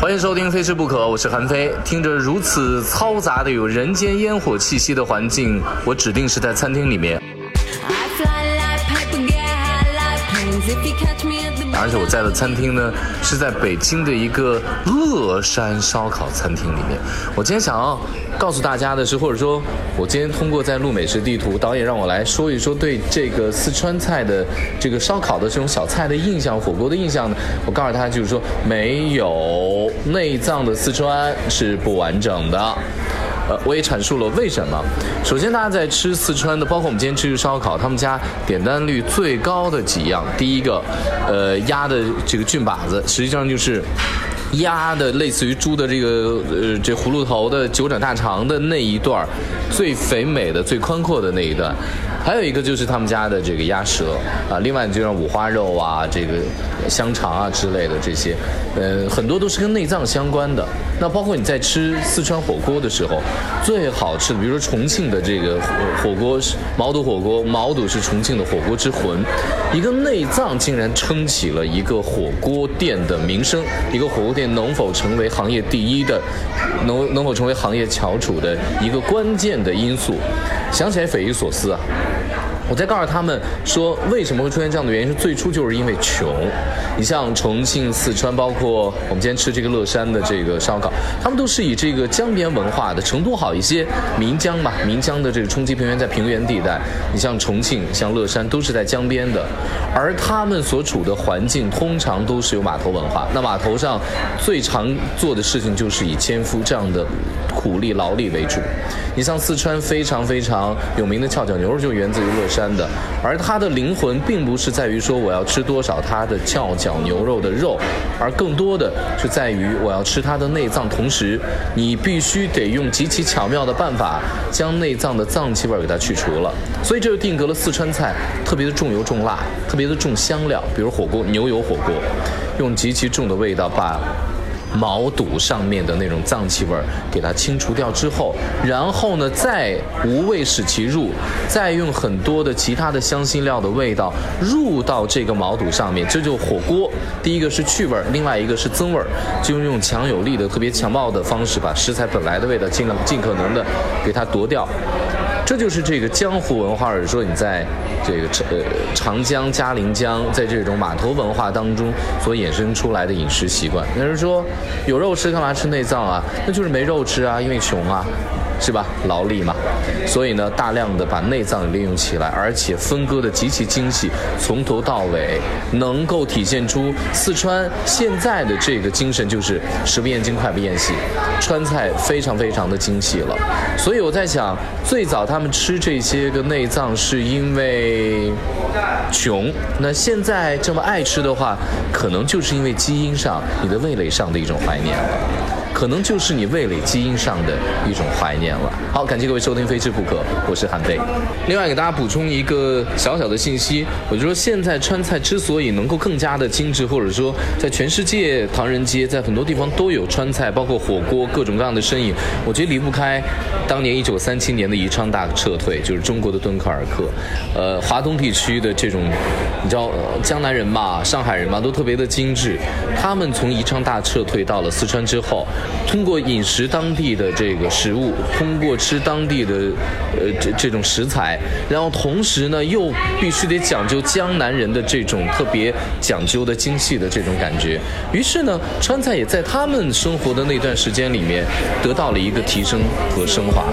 欢迎收听《非吃不可》，我是韩非。听着如此嘈杂的、有人间烟火气息的环境，我指定是在餐厅里面。而且我在的餐厅呢，是在北京的一个乐山烧烤餐厅里面。我今天想要告诉大家的是，或者说，我今天通过在录美食地图，导演让我来说一说对这个四川菜的这个烧烤的这种小菜的印象、火锅的印象呢。我告诉他，就是说，没有内脏的四川是不完整的。呃，我也阐述了为什么。首先，大家在吃四川的，包括我们今天吃的烧烤，他们家点单率最高的几样，第一个，呃，鸭的这个菌把子，实际上就是鸭的类似于猪的这个呃这葫芦头的九转大肠的那一段最肥美的、最宽阔的那一段。还有一个就是他们家的这个鸭舌啊，另外就像五花肉啊、这个香肠啊之类的这些，呃，很多都是跟内脏相关的。那包括你在吃四川火锅的时候，最好吃的，比如说重庆的这个火锅是毛肚火锅，毛肚是重庆的火锅之魂，一个内脏竟然撑起了一个火锅店的名声，一个火锅能否成为行业第一的，能能否成为行业翘楚的一个关键的因素，想起来匪夷所思啊。我再告诉他们说，为什么会出现这样的原因？是最初就是因为穷。你像重庆、四川，包括我们今天吃这个乐山的这个烧烤，他们都是以这个江边文化的。成都好一些，岷江嘛，岷江的这个冲积平原在平原地带。你像重庆、像乐山，都是在江边的，而他们所处的环境通常都是有码头文化。那码头上最常做的事情就是以纤夫这样的苦力劳力为主。你像四川非常非常有名的翘脚牛肉，就源自于乐山。山的，而它的灵魂并不是在于说我要吃多少它的翘脚牛肉的肉，而更多的是在于我要吃它的内脏，同时你必须得用极其巧妙的办法将内脏的脏气味给它去除了。所以这就定格了四川菜特别的重油重辣，特别的重香料，比如火锅牛油火锅，用极其重的味道把。毛肚上面的那种脏气味儿给它清除掉之后，然后呢，再无味使其入，再用很多的其他的香辛料的味道入到这个毛肚上面，这就火锅。第一个是去味儿，另外一个是增味儿，就用强有力的、特别强暴的方式，把食材本来的味道尽量尽可能的给它夺掉。这就是这个江湖文化，或者说你在这个呃长江、嘉陵江，在这种码头文化当中所衍生出来的饮食习惯。有人说有肉吃干嘛吃内脏啊？那就是没肉吃啊，因为穷啊。是吧？劳力嘛，所以呢，大量的把内脏利用起来，而且分割的极其精细，从头到尾能够体现出四川现在的这个精神，就是食不厌精，快不厌细，川菜非常非常的精细了。所以我在想，最早他们吃这些个内脏是因为穷，那现在这么爱吃的话，可能就是因为基因上、你的味蕾上的一种怀念了。可能就是你味蕾基因上的一种怀念了。好，感谢各位收听《非吃不可》，我是韩飞。另外给大家补充一个小小的信息，我就说现在川菜之所以能够更加的精致，或者说在全世界唐人街，在很多地方都有川菜，包括火锅各种各样的身影，我觉得离不开当年一九三七年的宜昌大撤退，就是中国的敦刻尔克。呃，华东地区的这种，你知道江南人嘛，上海人嘛，都特别的精致。他们从宜昌大撤退到了四川之后。通过饮食当地的这个食物，通过吃当地的，呃，这这种食材，然后同时呢，又必须得讲究江南人的这种特别讲究的精细的这种感觉。于是呢，川菜也在他们生活的那段时间里面得到了一个提升和升华。